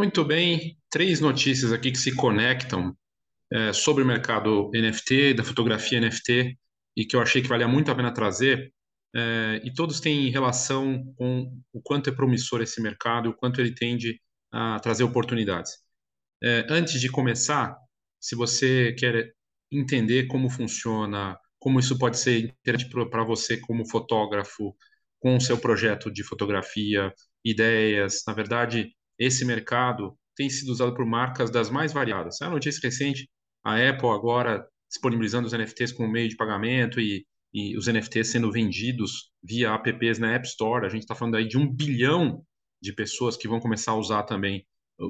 Muito bem, três notícias aqui que se conectam é, sobre o mercado NFT, da fotografia NFT, e que eu achei que valia muito a pena trazer. É, e todos têm relação com o quanto é promissor esse mercado, o quanto ele tende a trazer oportunidades. É, antes de começar, se você quer entender como funciona, como isso pode ser interessante para você como fotógrafo, com o seu projeto de fotografia, ideias, na verdade, esse mercado tem sido usado por marcas das mais variadas. É uma notícia recente, a Apple agora disponibilizando os NFTs como meio de pagamento e, e os NFTs sendo vendidos via apps na App Store. A gente está falando aí de um bilhão de pessoas que vão começar a usar também,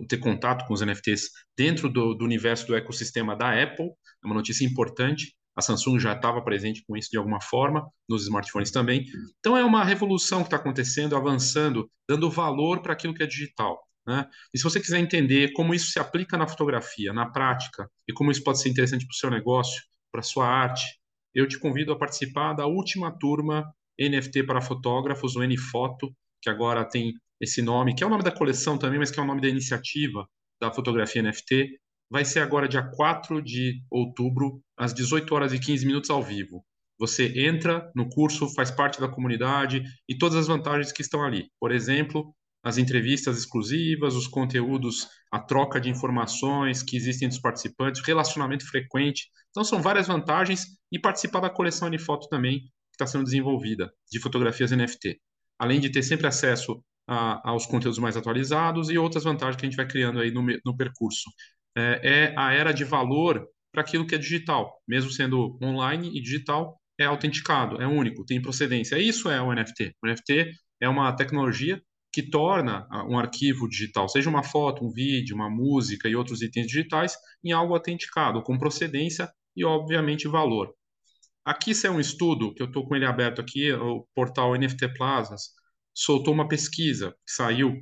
ter contato com os NFTs dentro do, do universo do ecossistema da Apple. É uma notícia importante. A Samsung já estava presente com isso de alguma forma, nos smartphones também. Então é uma revolução que está acontecendo, avançando, dando valor para aquilo que é digital. Né? E se você quiser entender como isso se aplica na fotografia, na prática, e como isso pode ser interessante para o seu negócio, para a sua arte, eu te convido a participar da última turma NFT para fotógrafos, o NFoto, que agora tem esse nome, que é o nome da coleção também, mas que é o nome da iniciativa da fotografia NFT. Vai ser agora dia 4 de outubro, às 18 horas e 15 minutos ao vivo. Você entra no curso, faz parte da comunidade e todas as vantagens que estão ali. Por exemplo, as entrevistas exclusivas, os conteúdos, a troca de informações que existem dos participantes, relacionamento frequente. Então, são várias vantagens e participar da coleção Anifoto também, que está sendo desenvolvida, de fotografias NFT. Além de ter sempre acesso a, aos conteúdos mais atualizados e outras vantagens que a gente vai criando aí no, no percurso. É, é a era de valor para aquilo que é digital, mesmo sendo online e digital, é autenticado, é único, tem procedência. Isso é o NFT. O NFT é uma tecnologia que torna um arquivo digital, seja uma foto, um vídeo, uma música e outros itens digitais, em algo autenticado, com procedência e, obviamente, valor. Aqui isso é um estudo, que eu estou com ele aberto aqui, o portal NFT Plazas, soltou uma pesquisa que saiu,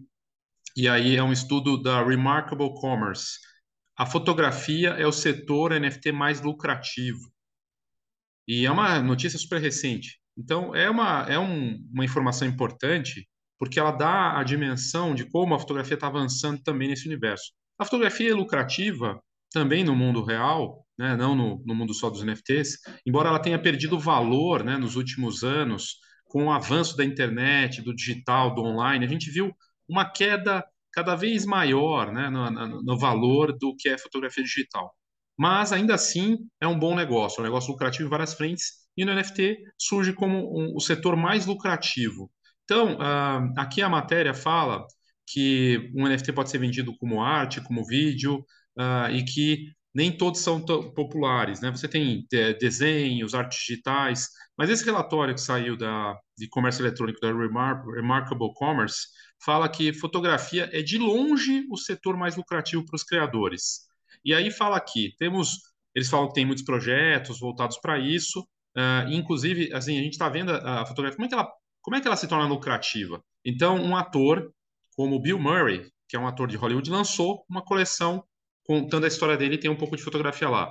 e aí é um estudo da Remarkable Commerce. A fotografia é o setor NFT mais lucrativo. E é uma notícia super recente. Então, é uma, é um, uma informação importante porque ela dá a dimensão de como a fotografia está avançando também nesse universo. A fotografia é lucrativa também no mundo real, né, não no, no, mundo só dos NFTs, embora ela tenha perdido valor né, nos últimos anos com o avanço da internet, do digital, do online, a gente viu uma queda cada vez maior né, no, no valor do que é fotografia digital. Mas ainda assim é um bom negócio, é um negócio lucrativo em várias frentes, e no NFT surge como um, o setor mais lucrativo. Então, uh, aqui a matéria fala que um NFT pode ser vendido como arte, como vídeo, uh, e que nem todos são populares. Né? Você tem de, desenhos, artes digitais, mas esse relatório que saiu da, de comércio eletrônico da Remar Remarkable Commerce fala que fotografia é de longe o setor mais lucrativo para os criadores. E aí fala aqui, temos, eles falam que tem muitos projetos voltados para isso, uh, inclusive, assim, a gente está vendo a, a fotografia, como é que ela como é que ela se torna lucrativa? Então, um ator como Bill Murray, que é um ator de Hollywood, lançou uma coleção contando a história dele, tem um pouco de fotografia lá.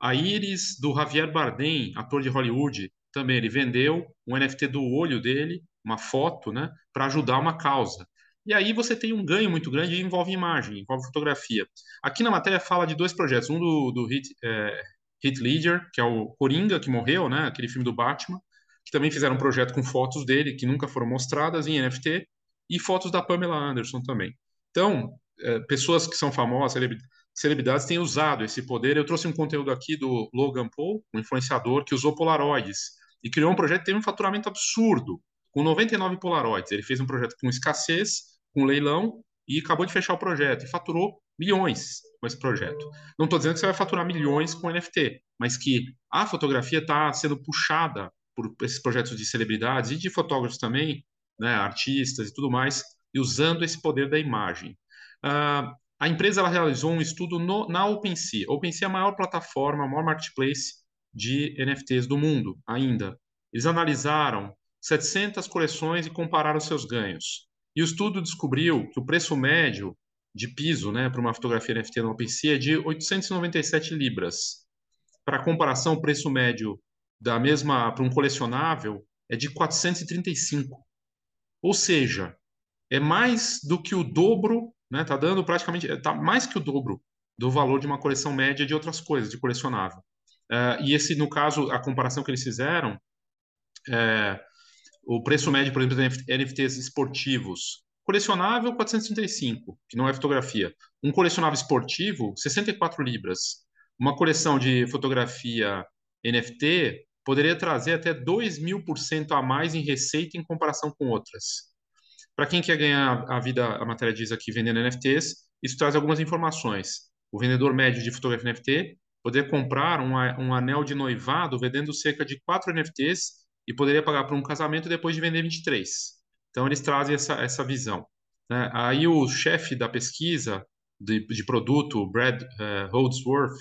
A íris do Javier Bardem, ator de Hollywood, também ele vendeu um NFT do olho dele, uma foto, né, para ajudar uma causa. E aí você tem um ganho muito grande e envolve imagem, envolve fotografia. Aqui na matéria fala de dois projetos, um do, do Hit, é, Hit Ledger, que é o Coringa, que morreu, né, aquele filme do Batman, que também fizeram um projeto com fotos dele, que nunca foram mostradas em NFT, e fotos da Pamela Anderson também. Então, é, pessoas que são famosas, celebridades, têm usado esse poder. Eu trouxe um conteúdo aqui do Logan Paul, um influenciador que usou Polaroids e criou um projeto que teve um faturamento absurdo, com 99 Polaroids. Ele fez um projeto com escassez, com leilão, e acabou de fechar o projeto e faturou milhões com esse projeto. Não estou dizendo que você vai faturar milhões com NFT, mas que a fotografia está sendo puxada por esses projetos de celebridades e de fotógrafos também, né, artistas e tudo mais, e usando esse poder da imagem. Uh, a empresa ela realizou um estudo no, na OpenSea. OpenSea é a maior plataforma, a maior marketplace de NFTs do mundo ainda. Eles analisaram 700 coleções e compararam seus ganhos. E o estudo descobriu que o preço médio de piso né, para uma fotografia NFT na OpenSea é de 897 libras. Para comparação, o preço médio da mesma para um colecionável é de 435. Ou seja, é mais do que o dobro né? Tá dando praticamente, tá mais que o dobro do valor de uma coleção média de outras coisas, de colecionável. Uh, e esse, no caso, a comparação que eles fizeram, é, o preço médio, por exemplo, de NFTs esportivos, colecionável 435, que não é fotografia. Um colecionável esportivo, 64 libras. Uma coleção de fotografia NFT poderia trazer até 2 mil por cento a mais em receita em comparação com outras. Para quem quer ganhar a vida, a matéria diz aqui, vendendo NFTs, isso traz algumas informações. O vendedor médio de fotografia NFT poderia comprar um, um anel de noivado vendendo cerca de 4 NFTs e poderia pagar por um casamento depois de vender 23. Então, eles trazem essa, essa visão. Né? Aí, o chefe da pesquisa de, de produto, Brad uh, Holdsworth,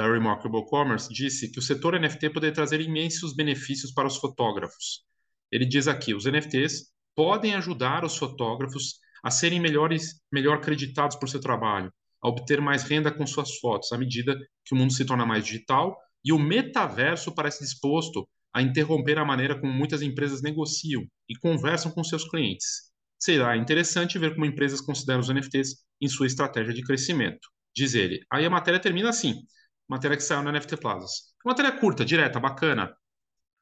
da Remarkable Commerce, disse que o setor NFT poderia trazer imensos benefícios para os fotógrafos. Ele diz aqui: os NFTs podem ajudar os fotógrafos a serem melhores, melhor acreditados por seu trabalho, a obter mais renda com suas fotos, à medida que o mundo se torna mais digital e o metaverso parece disposto a interromper a maneira como muitas empresas negociam e conversam com seus clientes. Será interessante ver como empresas consideram os NFTs em sua estratégia de crescimento. Diz ele. Aí a matéria termina assim: matéria que saiu na NFT Plazas. Matéria curta, direta, bacana.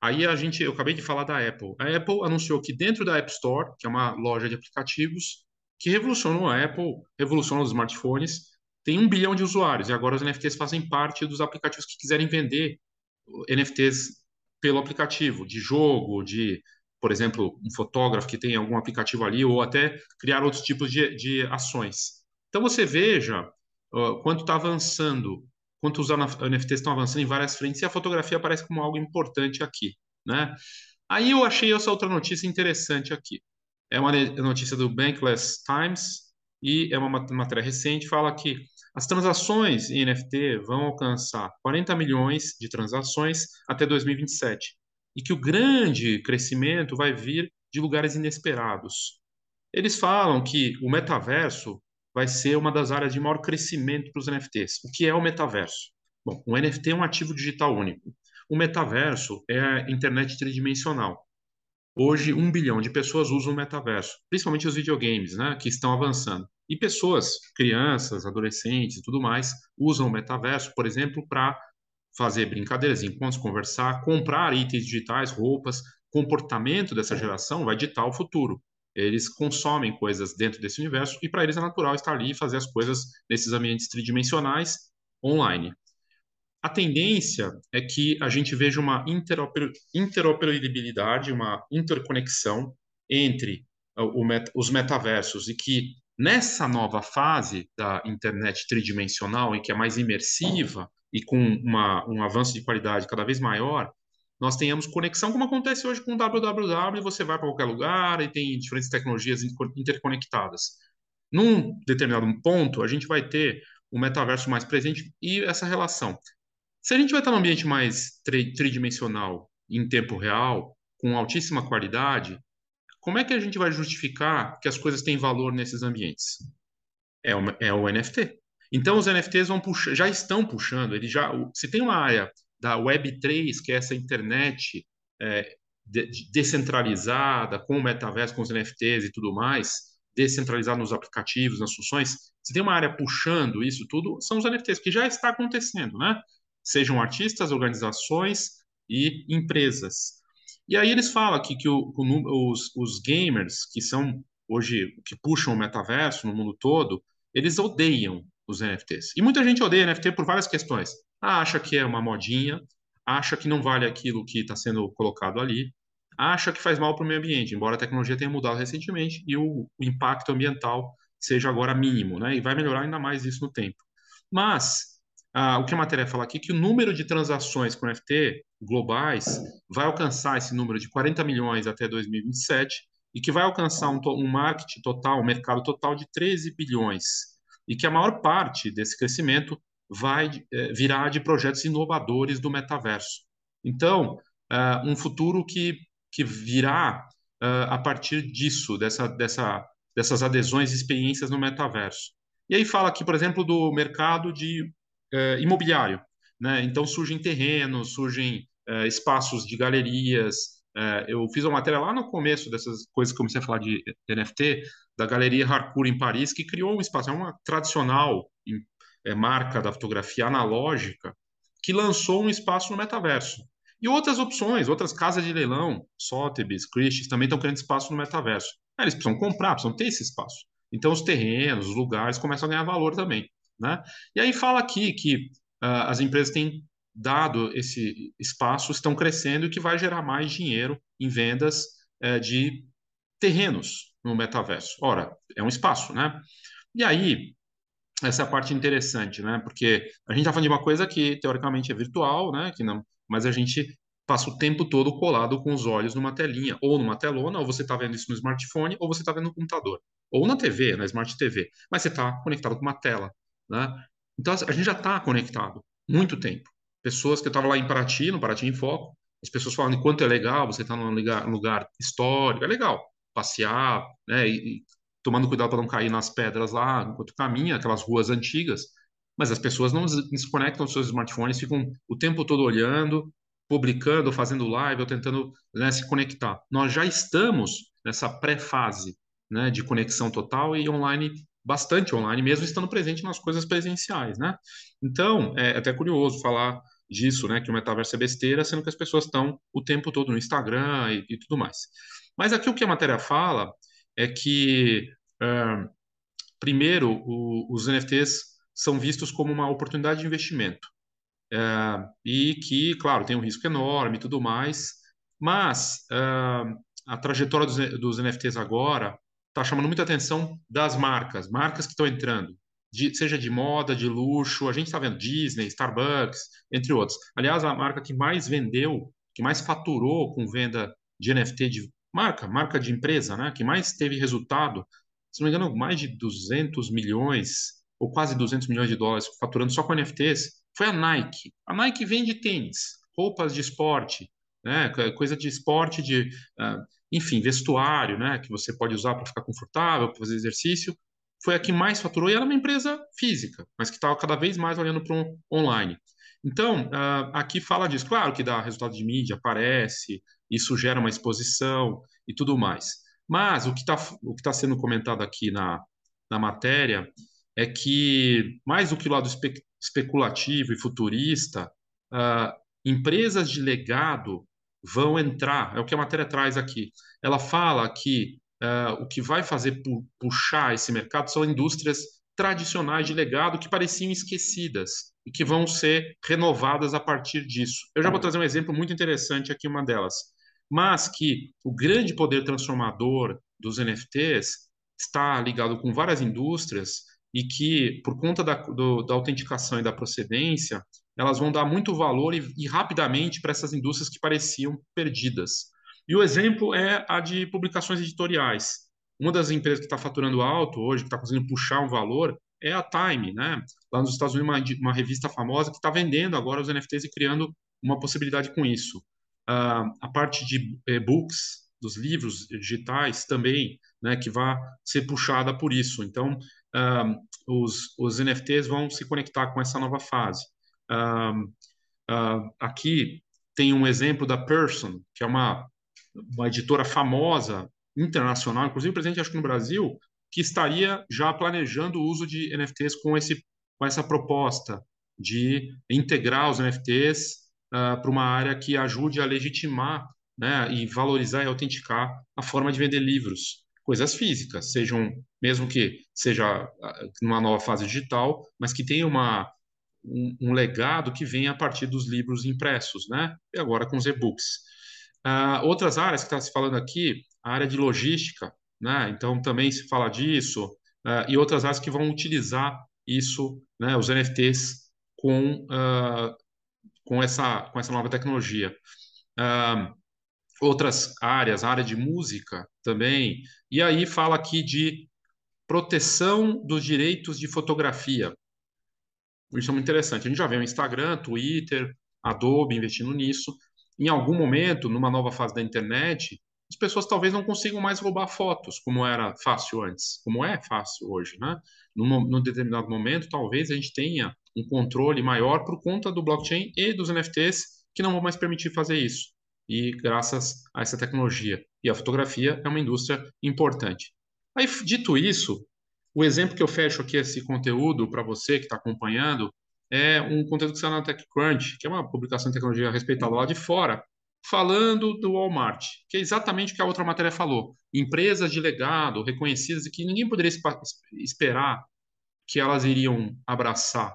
Aí a gente, eu acabei de falar da Apple. A Apple anunciou que dentro da App Store, que é uma loja de aplicativos que revolucionou a Apple, revolucionou os smartphones, tem um bilhão de usuários e agora os NFTs fazem parte dos aplicativos que quiserem vender NFTs pelo aplicativo, de jogo, de, por exemplo, um fotógrafo que tem algum aplicativo ali, ou até criar outros tipos de, de ações. Então você veja uh, quanto está avançando, quanto os NFTs estão avançando em várias frentes, e a fotografia aparece como algo importante aqui. Né? Aí eu achei essa outra notícia interessante aqui. É uma notícia do Bankless Times e é uma matéria recente, fala que as transações em NFT vão alcançar 40 milhões de transações até 2027 e que o grande crescimento vai vir de lugares inesperados. Eles falam que o metaverso vai ser uma das áreas de maior crescimento para os NFTs. O que é o metaverso? Bom, o NFT é um ativo digital único. O metaverso é a internet tridimensional. Hoje, um bilhão de pessoas usam o metaverso, principalmente os videogames, né, que estão avançando. E pessoas, crianças, adolescentes e tudo mais, usam o metaverso, por exemplo, para fazer brincadeiras, encontros, conversar, comprar itens digitais, roupas. Comportamento dessa geração vai ditar o futuro. Eles consomem coisas dentro desse universo e para eles é natural estar ali e fazer as coisas nesses ambientes tridimensionais online. A tendência é que a gente veja uma interoper interoperabilidade, uma interconexão entre os metaversos e que Nessa nova fase da internet tridimensional, em que é mais imersiva e com uma, um avanço de qualidade cada vez maior, nós tenhamos conexão, como acontece hoje com o www, você vai para qualquer lugar e tem diferentes tecnologias interconectadas. Num determinado ponto, a gente vai ter o metaverso mais presente e essa relação. Se a gente vai estar num ambiente mais tridimensional, em tempo real, com altíssima qualidade, como é que a gente vai justificar que as coisas têm valor nesses ambientes? É o, é o NFT. Então, os NFTs vão puxar, já estão puxando, ele já, se tem uma área da Web3, que é essa internet é, de, descentralizada, com o metaverso, com os NFTs e tudo mais, descentralizado nos aplicativos, nas funções, se tem uma área puxando isso tudo, são os NFTs, que já está acontecendo, né? Sejam artistas, organizações e empresas. E aí eles falam aqui que o, os, os gamers, que são hoje, que puxam o metaverso no mundo todo, eles odeiam os NFTs. E muita gente odeia NFT por várias questões. Acha que é uma modinha, acha que não vale aquilo que está sendo colocado ali, acha que faz mal para o meio ambiente, embora a tecnologia tenha mudado recentemente e o, o impacto ambiental seja agora mínimo, né? E vai melhorar ainda mais isso no tempo. Mas ah, o que a matéria fala aqui é que o número de transações com NFT globais vai alcançar esse número de 40 milhões até 2027 e que vai alcançar um, um market total, um mercado total de 13 bilhões e que a maior parte desse crescimento vai é, virar de projetos inovadores do metaverso. Então, uh, um futuro que, que virá uh, a partir disso, dessa, dessa, dessas adesões e experiências no metaverso. E aí fala aqui, por exemplo, do mercado de imobiliário. Né? Então surgem terrenos, surgem espaços de galerias, eu fiz uma matéria lá no começo dessas coisas que comecei a falar de NFT, da Galeria Harcourt em Paris, que criou um espaço, é uma tradicional é, marca da fotografia analógica, que lançou um espaço no metaverso. E outras opções, outras casas de leilão, Sotheby's, Christie's, também estão querendo espaço no metaverso. Eles precisam comprar, precisam ter esse espaço. Então os terrenos, os lugares começam a ganhar valor também. Né? E aí fala aqui que uh, as empresas têm dado esse espaço, estão crescendo e que vai gerar mais dinheiro em vendas uh, de terrenos no metaverso. Ora, é um espaço, né? E aí, essa é a parte interessante, né? Porque a gente está falando de uma coisa que teoricamente é virtual, né? Que não, mas a gente passa o tempo todo colado com os olhos numa telinha, ou numa telona, ou você está vendo isso no smartphone, ou você está vendo no computador, ou na TV, na Smart TV, mas você está conectado com uma tela, né? Então a gente já está conectado muito tempo. Pessoas que estavam lá em Paraty, no Paraty em Foco, as pessoas falam de quanto é legal você estar tá num lugar, lugar histórico, é legal passear, né? E tomando cuidado para não cair nas pedras lá enquanto caminha, aquelas ruas antigas. Mas as pessoas não desconectam os seus smartphones, ficam o tempo todo olhando, publicando, fazendo live ou tentando né, se conectar. Nós já estamos nessa pré-fase né, de conexão total e online, bastante online, mesmo estando presente nas coisas presenciais. Né? Então, é até curioso falar disso, né, que o metaverso é besteira, sendo que as pessoas estão o tempo todo no Instagram e, e tudo mais. Mas aqui o que a matéria fala é que, uh, primeiro, o, os NFTs são vistos como uma oportunidade de investimento. Uh, e que, claro, tem um risco enorme e tudo mais, mas uh, a trajetória dos, dos NFTs agora está chamando muita atenção das marcas, marcas que estão entrando, de, seja de moda, de luxo, a gente está vendo Disney, Starbucks, entre outros. Aliás, a marca que mais vendeu, que mais faturou com venda de NFT de marca, marca de empresa, né, que mais teve resultado, se não me engano, mais de 200 milhões ou quase 200 milhões de dólares faturando só com NFTs, foi a Nike. A Nike vende tênis, roupas de esporte, né, coisa de esporte, de, uh, enfim, vestuário, né, que você pode usar para ficar confortável, para fazer exercício. Foi a que mais faturou e era uma empresa física, mas que estava cada vez mais olhando para um online. Então, uh, aqui fala disso. Claro que dá resultado de mídia, aparece, isso gera uma exposição e tudo mais. Mas o que está tá sendo comentado aqui na, na matéria é que, mais do que o lado espe especulativo e futurista, uh, empresas de legado vão entrar, é o que a matéria traz aqui. Ela fala que uh, o que vai fazer pu puxar esse mercado são indústrias tradicionais de legado que pareciam esquecidas e que vão ser renovadas a partir disso. Eu já vou trazer um exemplo muito interessante aqui, uma delas mas que o grande poder transformador dos NFTs está ligado com várias indústrias e que, por conta da, do, da autenticação e da procedência, elas vão dar muito valor e, e rapidamente para essas indústrias que pareciam perdidas. E o exemplo é a de publicações editoriais. Uma das empresas que está faturando alto hoje, que está conseguindo puxar um valor, é a Time, né? Lá nos Estados Unidos, uma, uma revista famosa que está vendendo agora os NFTs e criando uma possibilidade com isso uh, a parte de e-books, dos livros digitais também, né, que vai ser puxada por isso. Então, uh, os, os NFTs vão se conectar com essa nova fase. Uh, aqui tem um exemplo da Person, que é uma, uma editora famosa, internacional, inclusive presente acho que no Brasil, que estaria já planejando o uso de NFTs com, esse, com essa proposta de integrar os NFTs uh, para uma área que ajude a legitimar né, e valorizar e autenticar a forma de vender livros, coisas físicas, sejam mesmo que seja numa nova fase digital, mas que tenha uma um, um legado que venha a partir dos livros impressos, né? E agora com os e-books. Uh, outras áreas que está se falando aqui, a área de logística, né? Então também se fala disso uh, e outras áreas que vão utilizar isso, né? Os NFTs com uh, com essa, com essa nova tecnologia. Uh, outras áreas, a área de música também, e aí fala aqui de proteção dos direitos de fotografia. Isso é muito interessante. A gente já vê o Instagram, Twitter, Adobe investindo nisso. Em algum momento, numa nova fase da internet, as pessoas talvez não consigam mais roubar fotos, como era fácil antes, como é fácil hoje, né? Num, num determinado momento, talvez a gente tenha um controle maior por conta do blockchain e dos NFTs que não vão mais permitir fazer isso. e graças a essa tecnologia. E a fotografia é uma indústria importante. Aí, dito isso, o exemplo que eu fecho aqui esse conteúdo para você que está acompanhando é um conteúdo que está na TechCrunch, que é uma publicação de tecnologia respeitada lá de fora, falando do Walmart, que é exatamente o que a outra matéria falou. Empresas de legado, reconhecidas, que ninguém poderia esperar que elas iriam abraçar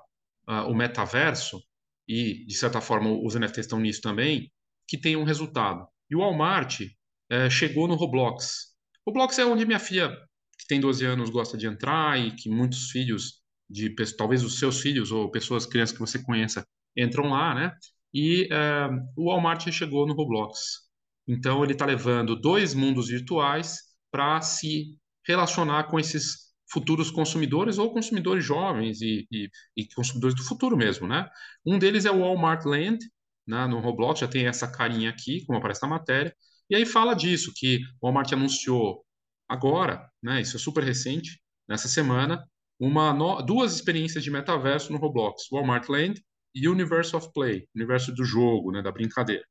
uh, o metaverso, e, de certa forma, os NFTs estão nisso também, que tem um resultado. E o Walmart uh, chegou no Roblox. O Roblox é onde minha filha, que tem 12 anos, gosta de entrar e que muitos filhos, de talvez os seus filhos ou pessoas, crianças que você conheça, entram lá, né? E uh, o Walmart chegou no Roblox. Então, ele está levando dois mundos virtuais para se relacionar com esses futuros consumidores ou consumidores jovens e, e, e, consumidores do futuro mesmo, né? Um deles é o Walmart Land, né, no Roblox, já tem essa carinha aqui, como aparece na matéria, e aí fala disso, que o Walmart anunciou agora, né, isso é super recente, nessa semana, uma no... duas experiências de metaverso no Roblox, Walmart Land Universe of Play, universo do jogo, né, da brincadeira.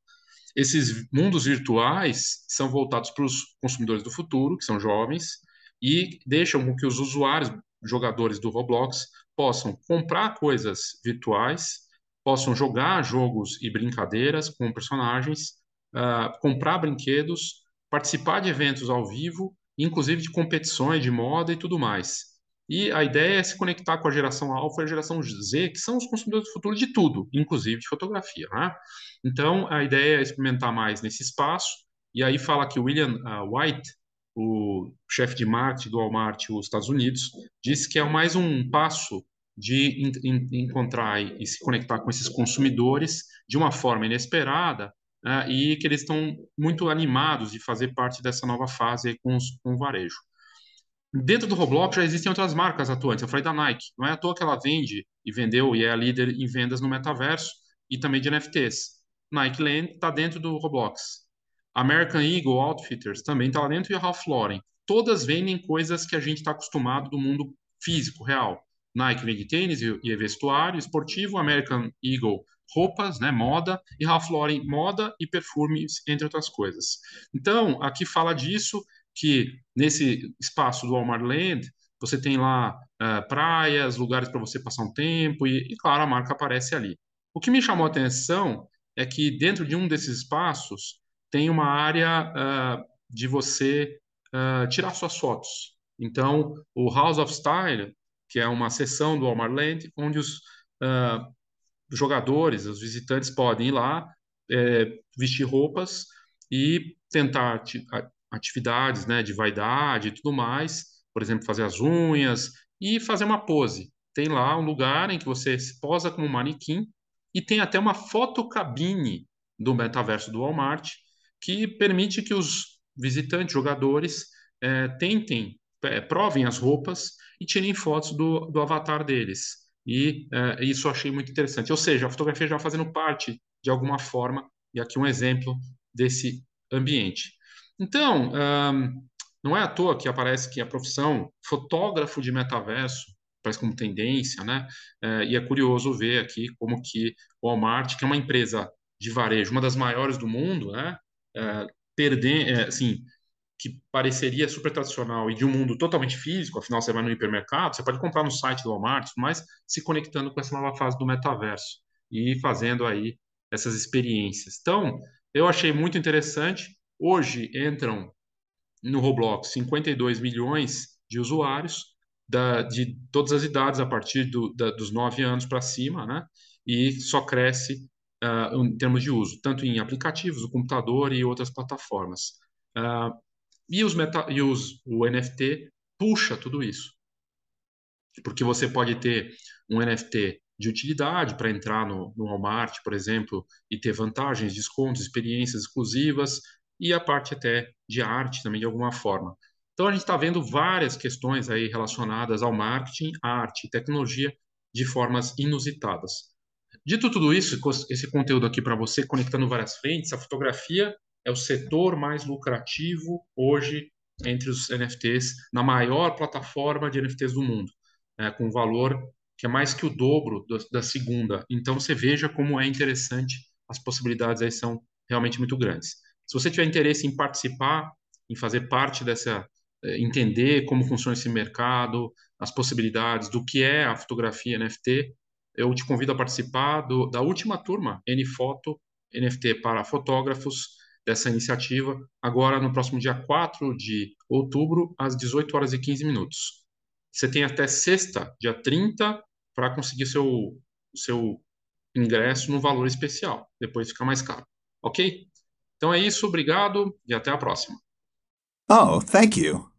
Esses mundos virtuais são voltados para os consumidores do futuro, que são jovens, e deixam com que os usuários, jogadores do Roblox, possam comprar coisas virtuais, possam jogar jogos e brincadeiras com personagens, uh, comprar brinquedos, participar de eventos ao vivo, inclusive de competições de moda e tudo mais. E a ideia é se conectar com a geração alfa e a geração Z, que são os consumidores do futuro de tudo, inclusive de fotografia. Né? Então, a ideia é experimentar mais nesse espaço. E aí fala que William uh, White, o chefe de marketing do Walmart nos Estados Unidos, disse que é mais um passo de encontrar e se conectar com esses consumidores de uma forma inesperada uh, e que eles estão muito animados de fazer parte dessa nova fase com, os, com o varejo. Dentro do Roblox já existem outras marcas atuantes. Eu falei da Nike. Não é à toa que ela vende e vendeu e é a líder em vendas no metaverso e também de NFTs. Nike Land está dentro do Roblox. American Eagle Outfitters também está lá dentro e a Ralph Lauren. Todas vendem coisas que a gente está acostumado do mundo físico, real. Nike vende tênis e vestuário esportivo, American Eagle roupas, né, moda, e Ralph Lauren moda e perfumes, entre outras coisas. Então, aqui fala disso, que nesse espaço do Walmart Land, você tem lá uh, praias, lugares para você passar um tempo, e, e, claro, a marca aparece ali. O que me chamou a atenção é que dentro de um desses espaços, tem uma área uh, de você uh, tirar suas fotos. Então, o House of Style, que é uma seção do Walmart Land, onde os jogadores, os visitantes podem ir lá, vestir roupas e tentar atividades né, de vaidade e tudo mais, por exemplo, fazer as unhas e fazer uma pose. Tem lá um lugar em que você se posa como manequim e tem até uma fotocabine do metaverso do Walmart, que permite que os visitantes, jogadores, é, tentem, é, provem as roupas e tirem fotos do, do avatar deles. E é, isso eu achei muito interessante. Ou seja, a fotografia já fazendo parte, de alguma forma, e aqui um exemplo desse ambiente. Então, um, não é à toa que aparece que a profissão fotógrafo de metaverso parece como tendência, né? É, e é curioso ver aqui como que o Walmart, que é uma empresa de varejo, uma das maiores do mundo, né? é, perder, é, assim, que pareceria super tradicional e de um mundo totalmente físico, afinal você vai no hipermercado, você pode comprar no site do Walmart, mas se conectando com essa nova fase do metaverso e fazendo aí essas experiências. Então, eu achei muito interessante. Hoje entram no Roblox 52 milhões de usuários da, de todas as idades, a partir do, da, dos 9 anos para cima, né? E só cresce uh, em termos de uso, tanto em aplicativos, o computador e outras plataformas. Uh, e os meta, e os, o NFT puxa tudo isso. Porque você pode ter um NFT de utilidade para entrar no, no Walmart, por exemplo, e ter vantagens, descontos, experiências exclusivas, e a parte até de arte também, de alguma forma. Então, a gente está vendo várias questões aí relacionadas ao marketing, arte e tecnologia de formas inusitadas. Dito tudo isso, esse conteúdo aqui para você, conectando várias frentes, a fotografia é o setor mais lucrativo hoje entre os NFTs, na maior plataforma de NFTs do mundo, é, com valor que é mais que o dobro do, da segunda. Então você veja como é interessante, as possibilidades aí são realmente muito grandes. Se você tiver interesse em participar, em fazer parte dessa, eh, entender como funciona esse mercado, as possibilidades do que é a fotografia NFT, eu te convido a participar do, da última turma N-Foto NFT para fotógrafos dessa iniciativa, agora no próximo dia 4 de outubro, às 18 horas e 15 minutos. Você tem até sexta, dia 30, para conseguir seu, seu ingresso no valor especial. Depois fica mais caro. Ok? Então é isso, obrigado e até a próxima. Oh, thank you.